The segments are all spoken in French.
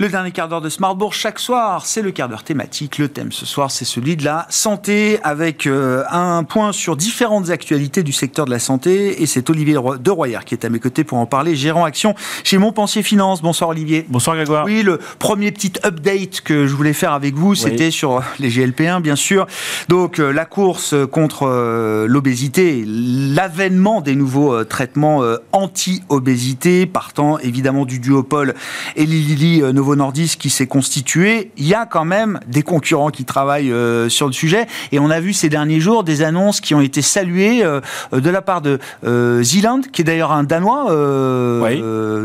Le dernier quart d'heure de Smartbourg chaque soir, c'est le quart d'heure thématique. Le thème ce soir, c'est celui de la santé avec euh, un point sur différentes actualités du secteur de la santé. Et c'est Olivier de Royer qui est à mes côtés pour en parler, gérant action chez Montpensier Finance. Bonsoir Olivier. Bonsoir Grégoire. Oui, le premier petit update que je voulais faire avec vous, c'était sur les GLP1 bien sûr. Donc euh, la course contre euh, l'obésité, l'avènement des nouveaux traitements anti-obésité, partant évidemment du duopole et Lilly Novo Nordisk qui s'est constitué, il y a quand même des concurrents qui travaillent euh, sur le sujet. Et on a vu ces derniers jours des annonces qui ont été saluées euh, de la part de euh, Zealand, qui est d'ailleurs un Danois,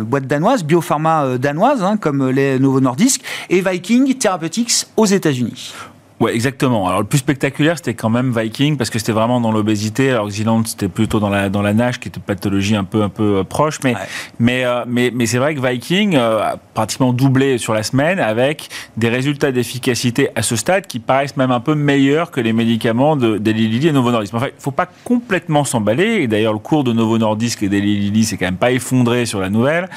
boîte danoise, biopharma danoise, hein, comme les Novo Nordisk, et Viking Therapeutics aux États-Unis. Ouais, exactement. Alors le plus spectaculaire, c'était quand même Viking parce que c'était vraiment dans l'obésité. Alors Zealand, c'était plutôt dans la dans la nage, qui était une pathologie un peu un peu euh, proche. Mais mais, euh, mais mais c'est vrai que Viking euh, a pratiquement doublé sur la semaine avec des résultats d'efficacité à ce stade qui paraissent même un peu meilleurs que les médicaments de d'Eli Lilly et Novo Nordisk. En fait, il faut pas complètement s'emballer. Et d'ailleurs, le cours de Novo Nordisk et d'Eli Lilly c'est quand même pas effondré sur la nouvelle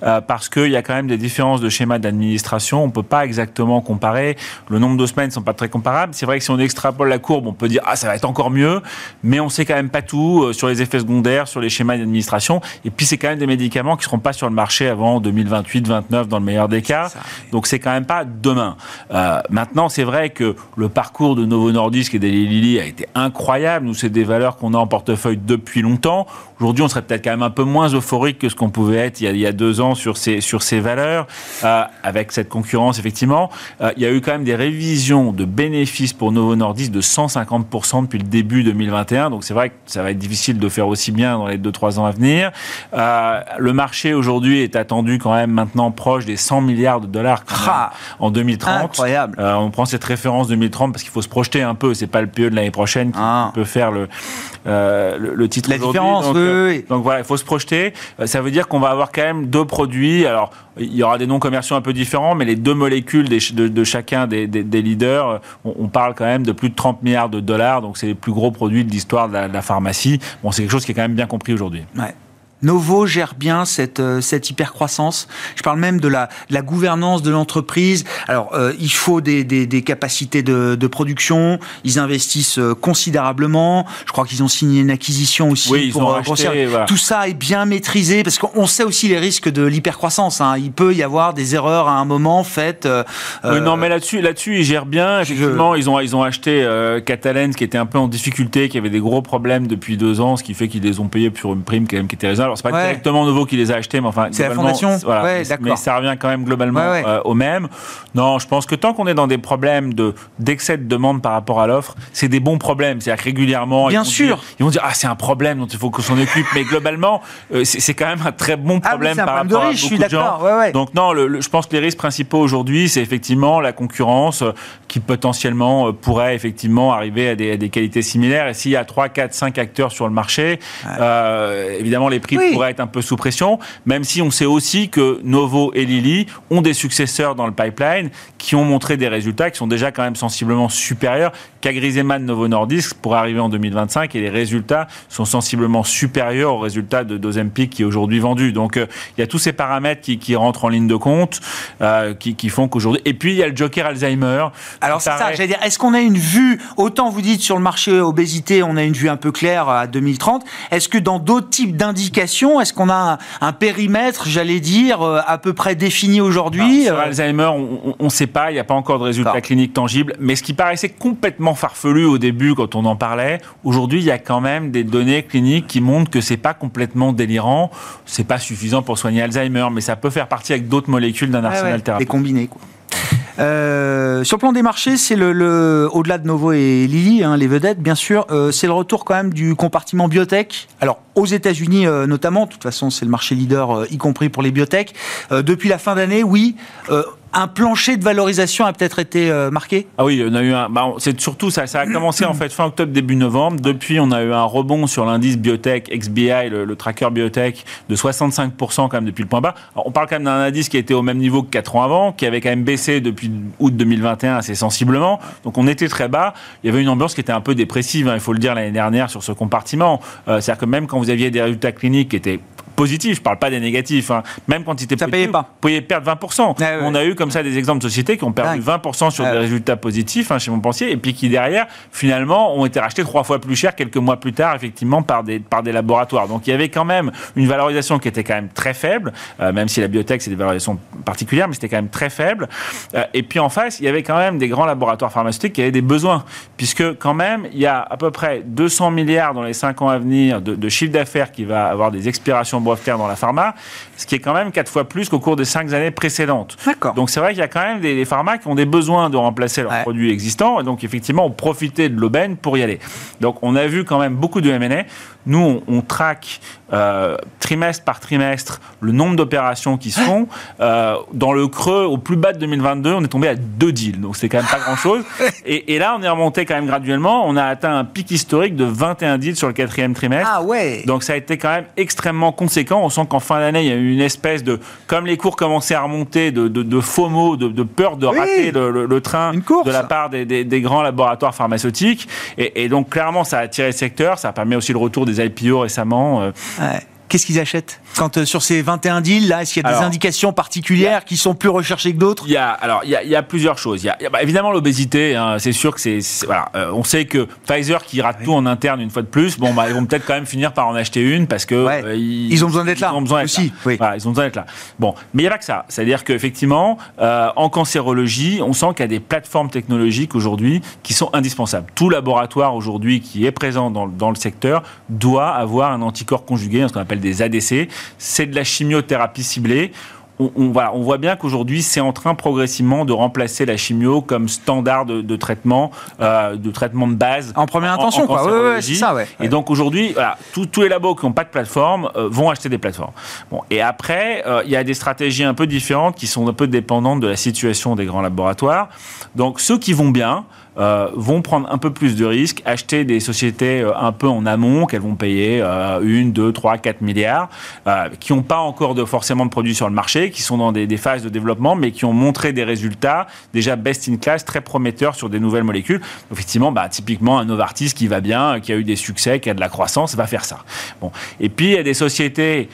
parce qu'il y a quand même des différences de schéma d'administration. On peut pas exactement comparer. Le nombre de semaines sont pas très comparable. C'est vrai que si on extrapole la courbe, on peut dire ah ça va être encore mieux, mais on sait quand même pas tout euh, sur les effets secondaires, sur les schémas d'administration. Et puis c'est quand même des médicaments qui seront pas sur le marché avant 2028-29 dans le meilleur des cas. Donc c'est quand même pas demain. Euh, maintenant c'est vrai que le parcours de Novo Nordisk et d'Eli Lilly a été incroyable. Nous c'est des valeurs qu'on a en portefeuille depuis longtemps. Aujourd'hui on serait peut-être quand même un peu moins euphorique que ce qu'on pouvait être il y, a, deux ans sur ces sur ces valeurs euh, avec cette concurrence effectivement. il y a eu quand même des révisions de bénéfice pour Novo Nordisk de 150% depuis le début 2021. Donc c'est vrai que ça va être difficile de faire aussi bien dans les 2-3 ans à venir. Euh, le marché aujourd'hui est attendu quand même maintenant proche des 100 milliards de dollars ah, en 2030. Incroyable. Euh, on prend cette référence 2030 parce qu'il faut se projeter un peu. C'est pas le PE de l'année prochaine qui ah. peut faire le, euh, le, titre La différence, donc, oui, donc voilà, il faut se projeter. ça veut dire qu'on va avoir quand même deux produits. Alors il y aura des noms commerciaux un peu différents, mais les deux molécules de, chacun des, leaders, on, parle quand même de plus de 30 milliards de dollars, donc c'est les plus gros produits de l'histoire de, la pharmacie. Bon, c'est quelque chose qui est quand même bien compris aujourd'hui. Novo gère bien cette, euh, cette hypercroissance. Je parle même de la, la gouvernance de l'entreprise. Alors, euh, il faut des, des, des capacités de, de, production. Ils investissent euh, considérablement. Je crois qu'ils ont signé une acquisition aussi. Oui, ils ont acheté, Tout ça est bien maîtrisé parce qu'on sait aussi les risques de l'hypercroissance. Hein. Il peut y avoir des erreurs à un moment faites. oui, non, mais là-dessus, là-dessus, ils gèrent bien. Effectivement, ils ont ils ont acheté euh, Catalan, qui était un peu en difficulté, qui avait des gros problèmes depuis deux ans, ce qui fait qu'ils les ont payés sur une prime quand même qui était raisonnable c'est pas directement nouveau qui les a achetés, mais enfin, c'est la fondation. Voilà, mais ça revient quand même globalement euh, au même. Non, je pense que tant qu'on est dans des problèmes de d'excès de demande par rapport à l'offre, c'est des bons problèmes. C'est-à-dire que régulièrement, bien ils sûr, dire, ils vont dire ah c'est un problème dont il faut qu'on s'en occupe, mais globalement, euh, c'est quand même un très bon ah problème par rapport à beaucoup de gens. Donc non, je pense que les risques principaux aujourd'hui, c'est effectivement la concurrence euh, qui potentiellement pourrait effectivement arriver à des, à des qualités similaires. Et s'il y a 3, 4, 5 acteurs sur le marché, évidemment les prix pourrait être un peu sous pression, même si on sait aussi que Novo et Lilly ont des successeurs dans le pipeline qui ont montré des résultats qui sont déjà quand même sensiblement supérieurs qu'Agriseman Novo Nordisk pour arriver en 2025 et les résultats sont sensiblement supérieurs aux résultats de Dozempic qui est aujourd'hui vendu. Donc euh, il y a tous ces paramètres qui, rentrent en ligne de compte euh, qui, font qu'aujourd'hui. Et puis il y a le Joker Alzheimer. Alors c'est ça, j'allais dire, est-ce qu'on a une vue, autant vous dites sur le marché obésité, on a une vue un peu claire à 2030, est-ce que dans d'autres types est-ce qu'on a un, périmètre, j'allais dire, euh, à peu près défini aujourd'hui Sur Alzheimer, on ne sait pas, il n'y a pas encore de résultats cliniques tangibles, mais ce qui paraissait complètement farfelu au début quand on en parlait. Aujourd'hui, il y a quand même des données cliniques qui montrent que c'est pas complètement délirant, c'est pas suffisant pour soigner Alzheimer, mais ça peut faire partie avec d'autres molécules d'un arsenal thérapeutique. Et combiner quoi. Euh, sur le plan des marchés, c'est le, au-delà de Novo et Lilly, hein, les vedettes, bien sûr, euh, c'est le retour quand même du compartiment biotech. Alors aux États-Unis euh, notamment, de toute façon, c'est le marché leader, y compris pour les biotech. depuis la fin d'année, oui un plancher de valorisation a peut-être été euh, marqué? Ah oui, on a eu un. Bah, c'est surtout ça. Ça a commencé en fait fin octobre, début novembre. Depuis, on a eu un rebond sur l'indice biotech XBI, le, tracker biotech, de 65% quand même depuis le point bas. on parle quand même d'un indice qui était au même niveau que 4 ans avant, qui avait quand même baissé depuis août 2021 assez sensiblement. Donc on était très bas. Il y avait une ambiance qui était un peu dépressive, hein, il faut le dire, l'année dernière sur ce compartiment. Euh, c'est-à-dire que même quand vous aviez des résultats cliniques qui étaient positifs. Je parle pas des négatifs. Hein. Même quand ils étaient ça payait pas. Vous pouviez perdre 20%. On a eu comme ça des exemples de sociétés qui ont perdu 20% sur des résultats positifs hein, chez Montpensier et puis qui derrière finalement ont été rachetés trois fois plus cher quelques mois plus tard effectivement par des par des laboratoires. Donc il y avait quand même une valorisation qui était quand même très faible, euh, même si la biotech c'est des valorisations particulières, mais c'était quand même très faible. Euh, et puis en face, il y avait quand même des grands laboratoires pharmaceutiques qui avaient des besoins, puisque quand même il y a à peu près 200 milliards dans les 5 ans à venir de, de chiffre d'affaires qui va avoir des expirations brevetaires dans la pharma, ce qui est quand même quatre fois plus qu'au cours des 5 années précédentes. Donc c'est vrai qu'il y a quand même des, des, pharma qui ont des besoins de remplacer leurs produits existants, et donc effectivement on profitait de l'aubaine pour y aller. Donc on a vu quand même beaucoup de M&A. Nous, on, traque euh, trimestre par trimestre le nombre d'opérations qui se font. Euh, dans le creux, au plus bas de 2022, on est tombé à deux deals. Donc, c'est quand même pas grand-chose. Et, là, on est remonté quand même graduellement. On a atteint un pic historique de 21 deals sur le quatrième trimestre. Ah ouais Donc, ça a été quand même extrêmement conséquent. On sent qu'en fin d'année, il y a eu une espèce de... Comme les cours commençaient à remonter, de, de, de FOMO, de, peur de rater le, train de la part des, grands laboratoires pharmaceutiques. Et, et, donc, clairement, ça a attiré le secteur. Ça a permis aussi le retour des des IPO récemment. Euh, qu'est-ce qu'ils achètent Quand euh, sur ces 21 deals, là, est-ce qu'il y a des indications particulières qui sont plus recherchées que d'autres? Il y a alors il y a, plusieurs choses. Il y a, bah, évidemment l'obésité. Hein, c'est sûr que c'est voilà. Euh, on sait que Pfizer qui rate tout en interne une fois de plus, bon bah ils vont peut-être quand même finir par en acheter une parce que euh, ils, ont besoin d'être là. Ils ont besoin aussi. Là. ils ont besoin d'être là. Bon, mais il n'y a pas que ça. C'est-à-dire qu'effectivement, en cancérologie, on sent qu'il y a des plateformes technologiques aujourd'hui qui sont indispensables. Tout laboratoire aujourd'hui qui est présent dans, dans le secteur doit avoir un anticorps conjugué, ce qu'on appelle des ADC. C'est de la chimiothérapie ciblée. On, on, on voit bien qu'aujourd'hui, c'est en train progressivement de remplacer la chimio comme standard de, traitement, euh, de traitement de base. En première intention, quoi. ça, Et donc aujourd'hui, voilà, tous les labos qui n'ont pas de plateforme euh, vont acheter des plateformes. Bon, et après, euh, il y a des stratégies un peu différentes qui sont un peu dépendantes de la situation des grands laboratoires. Donc ceux qui vont bien, euh, vont prendre un peu plus de risques, acheter des sociétés euh, un peu en amont, qu'elles vont payer euh, 1, 2, 3, 4 milliards, euh, qui n'ont pas encore de, forcément de produits sur le marché, qui sont dans des, des, phases de développement, mais qui ont montré des résultats déjà best in class, très prometteurs sur des nouvelles molécules. Effectivement, bah, typiquement, un Novartis qui va bien, qui a eu des succès, qui a de la croissance, va faire ça. Bon. Et puis, il y a des sociétés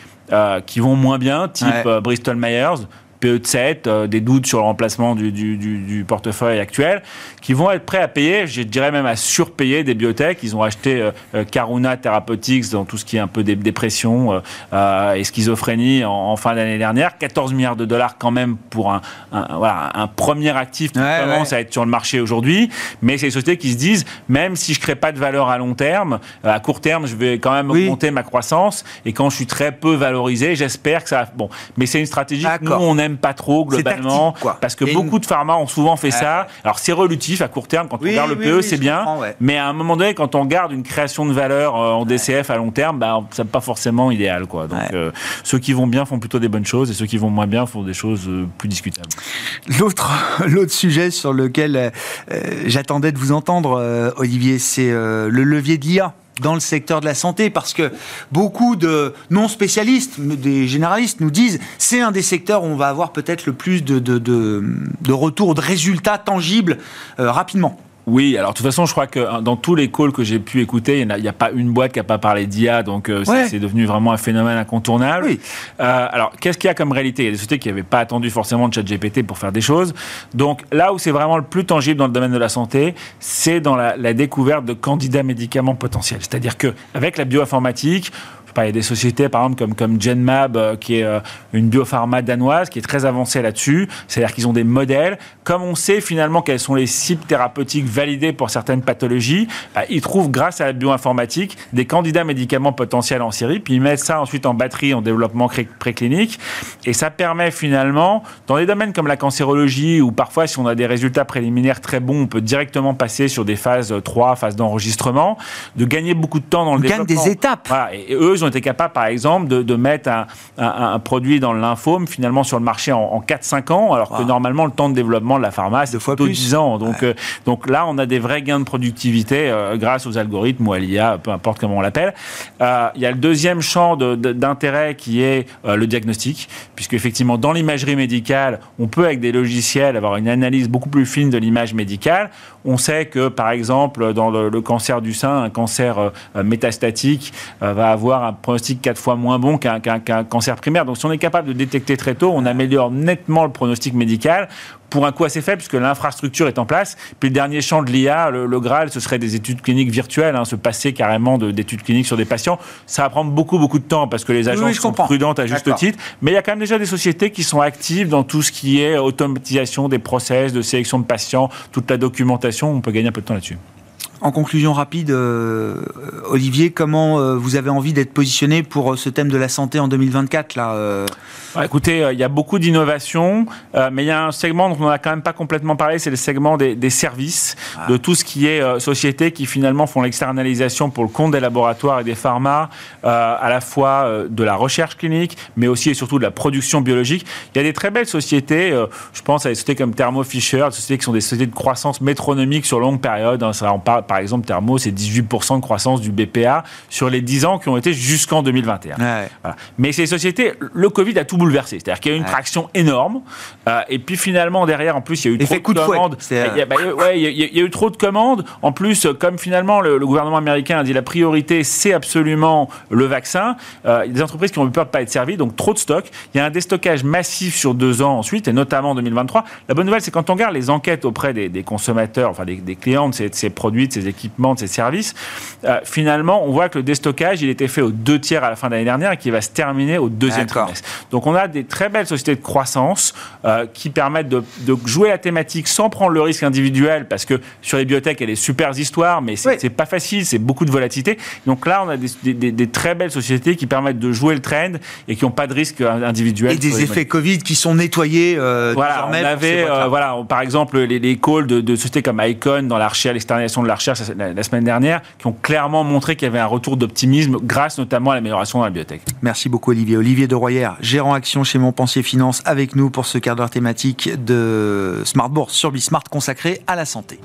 qui vont moins bien, type Bristol Myers, PE de 7, euh, des doutes sur le remplacement du, du, du, portefeuille actuel, qui vont être prêts à payer, je dirais même à surpayer des biotech. Ils ont acheté euh, euh, Karuna Therapeutics dans tout ce qui est un peu dépression et schizophrénie en, fin d'année dernière. 14 milliards de dollars quand même pour un, voilà, un premier actif qui commence à être sur le marché aujourd'hui. Mais c'est des sociétés qui se disent, même si je crée pas de valeur à long terme, à court terme, je vais quand même augmenter ma croissance. Et quand je suis très peu valorisé, j'espère que ça... Bon, mais c'est une stratégie que nous, on aime pas trop globalement, parce que beaucoup de pharma ont souvent fait ça. Alors c'est relutif à court terme quand on regarde le PE, c'est bien, mais à un moment donné, quand on garde une création de valeur euh, en DCF à long terme, bah, ça n'est pas forcément idéal, quoi. Donc euh, ceux qui vont bien font plutôt des bonnes choses et ceux qui vont moins bien font des choses euh, plus discutables. L'autre l'autre sujet sur lequel j'attendais de vous entendre, Olivier, c'est le levier de l'IA dans le secteur de la santé parce que beaucoup de non spécialistes, des généralistes nous disent c'est un des secteurs où on va avoir peut-être le plus de, retours, de résultats tangibles euh, rapidement. Oui, alors de toute façon, je crois que hein, dans tous les calls que j'ai pu écouter, il n'y a, pas une boîte qui n'a pas parlé d'IA, donc euh, c'est devenu vraiment un phénomène incontournable. Oui. Euh, alors, qu'est-ce qu'il y a comme réalité? Il y a des sociétés qui n'avaient pas attendu forcément de ChatGPT pour faire des choses. Donc là où c'est vraiment le plus tangible dans le domaine de la santé, c'est dans la, la découverte de candidats médicaments potentiels. C'est-à-dire qu'avec la bioinformatique, il y a des sociétés, par exemple, comme, comme Genmab, euh, qui est euh, une biopharma danoise, qui est très avancée là-dessus. C'est-à-dire qu'ils ont des modèles. Comme on sait finalement quelles sont les cibles thérapeutiques validées pour certaines pathologies, bah, ils trouvent, grâce à la bioinformatique, des candidats médicaments potentiels en série, puis ils mettent ça ensuite en batterie, en développement préclinique. Et ça permet finalement, dans des domaines comme la cancérologie, où parfois, si on a des résultats préliminaires très bons, on peut directement passer sur des phases 3, phases d'enregistrement, de gagner beaucoup de temps dans le développement. des étapes. Voilà. Et eux, ont été capables, par exemple, de, mettre un, produit dans le lymphome finalement sur le marché en, 4-5 ans, alors que normalement le temps de développement de la pharma c'est plutôt 10 ans. Donc, euh, donc là, on a des vrais gains de productivité euh, grâce aux algorithmes ou à l'IA, peu importe comment on l'appelle. Euh, il y a le deuxième champ d'intérêt qui est le diagnostic, puisque effectivement dans l'imagerie médicale, on peut avec des logiciels avoir une analyse beaucoup plus fine de l'image médicale. On sait que par exemple dans le, le, cancer du sein, un cancer métastatique va avoir un pronostic quatre fois moins bon qu'un cancer primaire. Donc si on est capable de détecter très tôt, on améliore nettement le pronostic médical pour un coût assez faible, puisque l'infrastructure est en place. Puis le dernier champ de l'IA, le, Graal, ce serait des études cliniques virtuelles, hein, se passer carrément d'études cliniques sur des patients. Ça va prendre beaucoup, beaucoup de temps, parce que les agences sont prudentes à juste titre. Mais il y a quand même déjà des sociétés qui sont actives dans tout ce qui est automatisation des process, de sélection de patients, toute la documentation. On peut gagner un peu de temps là-dessus. En conclusion rapide, euh, Olivier, comment euh, vous avez envie d'être positionné pour euh, ce thème de la santé en 2024 là Écoutez, il y a beaucoup d'innovations, mais il y a un segment dont on n'a quand même pas complètement parlé, c'est le segment des, services, ah. de tout ce qui est sociétés qui finalement font l'externalisation pour le compte des laboratoires et des pharma, à la fois de la recherche clinique, mais aussi et surtout de la production biologique. Il y a des très belles sociétés, je pense à des sociétés comme Thermo Fisher, des sociétés qui sont des sociétés de croissance métronomique sur longue période. Hein, ça, on parle par exemple, Thermo, c'est 18% de croissance du BPA sur les 10 ans qui ont été jusqu'en 2021. Mais ces sociétés, le Covid a tout bouleversé. C'est-à-dire qu'il y a eu une traction énorme. Euh, et puis finalement, derrière, en plus, il y a eu trop de, commandes. Il y, a, bah, il, y a, eu trop de commandes. En plus, comme finalement le, gouvernement américain a dit la priorité, c'est absolument le vaccin, euh, il y a des entreprises qui ont eu peur de ne pas être servies, donc trop de stocks. Il y a un déstockage massif sur deux ans ensuite, et notamment en 2023. La bonne nouvelle, c'est quand on regarde les enquêtes auprès des, consommateurs, enfin des, clients de ces, ces produits, de ces équipements, de ces services, euh, finalement, on voit que le déstockage, il était fait aux deux tiers à la fin de l'année dernière et qui va se terminer au deuxième trimestre. Donc, on a des très belles sociétés de croissance euh, qui permettent de, jouer la thématique sans prendre le risque individuel, parce que sur les biotech, il y a des super histoires, mais c'est n'est pas facile, c'est beaucoup de volatilité. Donc là, on a des, très belles sociétés qui permettent de jouer le trend et qui n'ont pas de risque individuel. Et des effets Covid qui sont nettoyés euh, voilà, On avait, voilà, par exemple, les, les calls de, de, sociétés comme Icon dans la recherche, l'externalisation de la recherche, la, semaine dernière, qui ont clairement montré qu'il y avait un retour d'optimisme grâce notamment à l'amélioration dans la biotech. Merci beaucoup Olivier. Olivier de Royer, gérant action chez Montpensier Finance, avec nous pour ce quart d'heure thématique de Smart Bourse sur Bismart consacré à la santé.